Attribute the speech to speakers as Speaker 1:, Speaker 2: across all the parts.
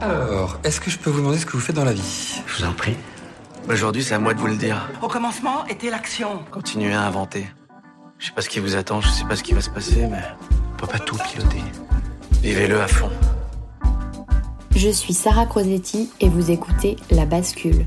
Speaker 1: Alors, est-ce que je peux vous demander ce que vous faites dans la vie?
Speaker 2: Je vous en prie. Aujourd'hui, c'est à moi de vous le dire.
Speaker 3: Au commencement était l'action.
Speaker 2: Continuez à inventer. Je sais pas ce qui vous attend, je sais pas ce qui va se passer, mais on peut pas tout piloter. Vivez-le à fond.
Speaker 4: Je suis Sarah Crosetti et vous écoutez La Bascule.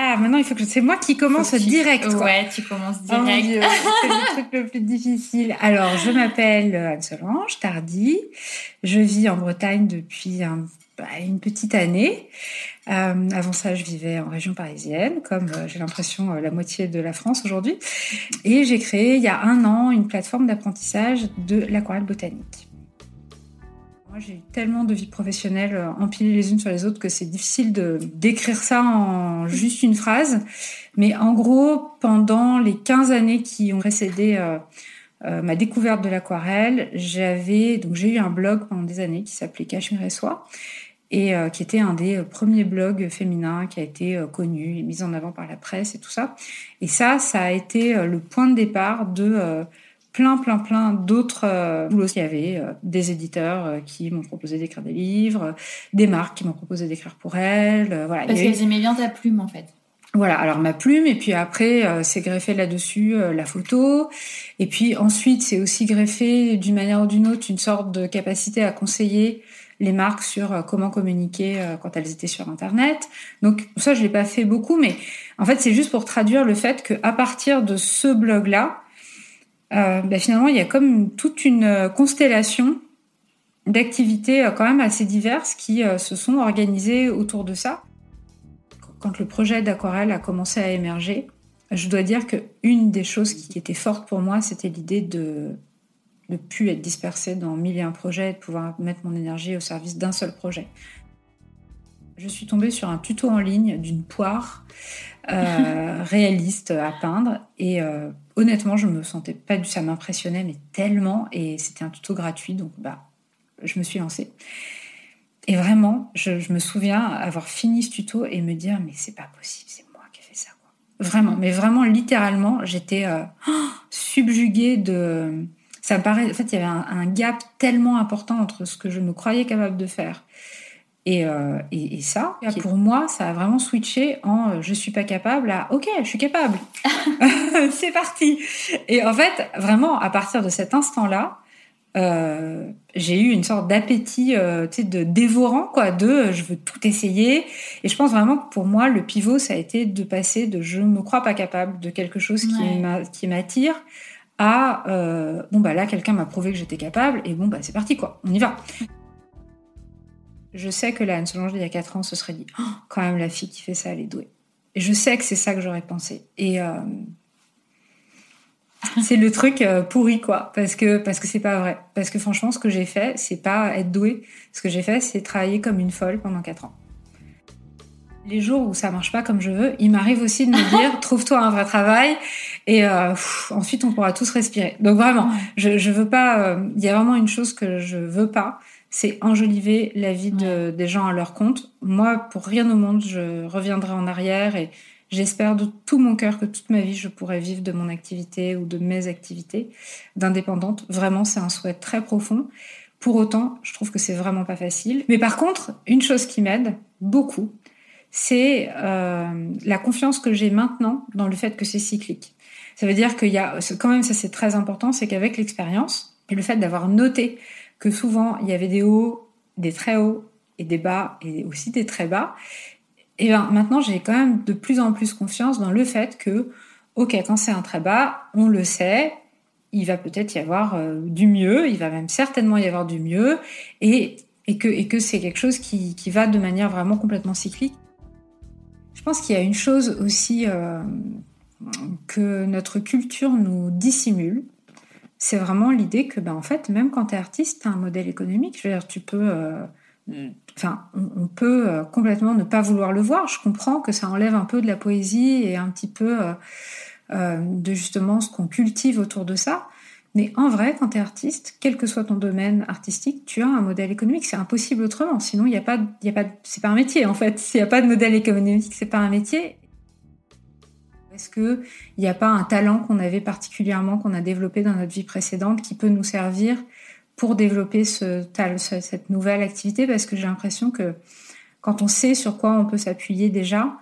Speaker 5: Ah, maintenant, il faut que c'est moi qui commence direct. Quoi.
Speaker 6: Ouais, tu commences
Speaker 5: Oh
Speaker 6: direct.
Speaker 5: C'est le truc le plus difficile. Alors, je m'appelle Anne-Solange Tardy. Je vis en Bretagne depuis un- bah, une petite année. Euh, avant ça, je vivais en région parisienne, comme euh, j'ai l'impression euh, la moitié de la France aujourd'hui. Et j'ai créé il y a un an une plateforme d'apprentissage de l'aquarelle botanique. J'ai eu tellement de vies professionnelles euh, empilées les unes sur les autres que c'est difficile de d'écrire ça en juste une phrase. Mais en gros, pendant les 15 années qui ont précédé euh, euh, ma découverte de l'aquarelle, j'avais donc j'ai eu un blog pendant des années qui s'appelait Cachemire et Soie et qui était un des premiers blogs féminins qui a été connu et mis en avant par la presse et tout ça. Et ça, ça a été le point de départ de plein, plein, plein d'autres euh, boulots qu'il y avait, euh, des éditeurs euh, qui m'ont proposé d'écrire des livres, des marques qui m'ont proposé d'écrire pour elles. euh, voilà. Il
Speaker 6: Parce
Speaker 5: eu-
Speaker 6: qu'elles aimaient bien ta plume, en fait.
Speaker 5: voilà, alors ma plume, et puis après, c'est greffé là-dessus la photo. Et puis ensuite, c'est aussi greffé d'une manière ou d'une autre une sorte de capacité à conseiller les marques sur comment communiquer quand elles étaient sur Internet. Donc ça, je l'ai pas fait beaucoup, mais en fait, c'est juste pour traduire le fait que à partir de ce blog-là, euh, bah, finalement, il y a comme toute une euh, constellation d'activités euh, quand même assez diverses qui euh, se sont organisées autour de ça quand le projet d'aquarelle a commencé à émerger, je dois dire que une des choses qui était forte pour moi, c'était l'idée de ne plus être dispersée dans mille et un projets et de pouvoir mettre mon énergie au service d'un seul projet. Je suis tombée sur un tuto en ligne d'une poire réaliste à peindre et honnêtement, je me sentais pas du ça m'impressionnait mais tellement et c'était un tuto gratuit donc bah je me suis lancée. Et vraiment, je, me souviens avoir fini ce tuto et me dire mais c'est pas possible, c'est moi qui ai fait ça. Vraiment, mais vraiment littéralement, j'étais euh, subjuguée de ça paraît en fait, il y avait un gap tellement important entre ce que je me croyais capable de faire et, euh, et, et ça, pour moi, ça a vraiment switché en euh, je suis pas capable à ok, je suis capable. c'est parti. Et en fait, vraiment, à partir de cet instant-là, euh, j'ai eu une sorte d'appétit euh, de dévorant quoi de je veux tout essayer et je pense vraiment que pour moi le pivot ça a été de passer de je me crois pas capable de quelque chose qui
Speaker 6: Ouais.
Speaker 5: m'a- qui m'attire à bon bah là quelqu'un m'a prouvé que j'étais capable et bon bah c'est parti quoi, on y va. Je sais que la Anne Solange il y a 4 ans se serait dit oh, quand même la fille qui fait ça elle est douée. Et je sais que c'est ça que j'aurais pensé. Et euh, c'est le truc euh, pourri quoi. Parce que parce que c'est pas vrai. Parce que franchement ce que j'ai fait c'est pas être douée. Ce que j'ai fait c'est travailler comme une folle pendant 4 ans. Les jours où ça marche pas comme je veux il m'arrive aussi de me dire trouve-toi un vrai travail et euh, ensuite on pourra tous respirer. Donc vraiment je je veux pas euh, il y a vraiment une chose que je veux pas c'est enjoliver la vie de, des gens à leur compte moi pour rien au monde je reviendrai en arrière et J'espère de tout mon cœur que toute ma vie, je pourrai vivre de mon activité ou de mes activités d'indépendante. Vraiment, c'est un souhait très profond. Pour autant, je trouve que c'est vraiment pas facile. Mais par contre, une chose qui m'aide beaucoup, c'est euh, la confiance que j'ai maintenant dans le fait que c'est cyclique. Ça veut dire qu'il y a, quand même, ça c'est très important, c'est qu'avec l'expérience et le fait d'avoir noté que souvent il y avait des hauts, des très hauts et des bas et aussi des très bas, et ben maintenant j'ai quand même de plus en plus confiance dans le fait que, ok, quand c'est un très bas, on le sait, il va peut-être y avoir euh, du mieux, il va même certainement y avoir du mieux, et, que, c'est quelque chose qui, qui, va de manière vraiment complètement cyclique. Je pense qu'il y a une chose aussi euh, que notre culture nous dissimule, c'est vraiment l'idée que, ben, en fait, même quand tu es artiste, tu as un modèle économique. Je veux dire, tu peux... Euh, enfin, on, peut euh, complètement ne pas vouloir le voir. Je comprends que ça enlève un peu de la poésie et un petit peu euh, euh, de justement ce qu'on cultive autour de ça. Mais en vrai, quand tu es artiste, quel que soit ton domaine artistique, tu as un modèle économique. C'est impossible autrement. Sinon, il n'y a pas, il a pas, c'est pas un métier en fait. S'il n'y a pas de modèle économique, c'est pas un métier. Est-ce qu'il n'y a pas un talent qu'on avait particulièrement, qu'on a développé dans notre vie précédente, qui peut nous servir pour développer ce, cette nouvelle activité? Parce que j'ai l'impression que quand on sait sur quoi on peut s'appuyer déjà,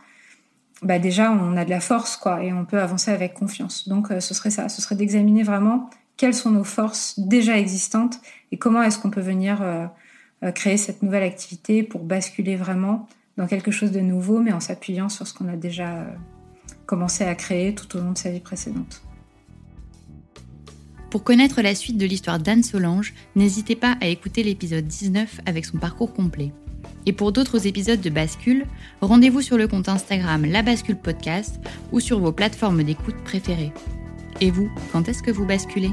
Speaker 5: bah déjà on a de la force quoi et on peut avancer avec confiance. Donc euh, ce serait ça, ce serait d'examiner vraiment quelles sont nos forces déjà existantes et comment est-ce qu'on peut venir euh, euh, créer cette nouvelle activité pour basculer vraiment dans quelque chose de nouveau mais en s'appuyant sur ce qu'on a déjà commencé à créer tout au long de sa vie précédente.
Speaker 4: Pour connaître la suite de l'histoire d'Anne Solange, n'hésitez pas à écouter l'épisode 19 avec son parcours complet. Et pour d'autres épisodes de Bascule, rendez-vous sur le compte Instagram La Bascule Podcast ou sur vos plateformes d'écoute préférées. Et vous, quand est-ce que vous basculez?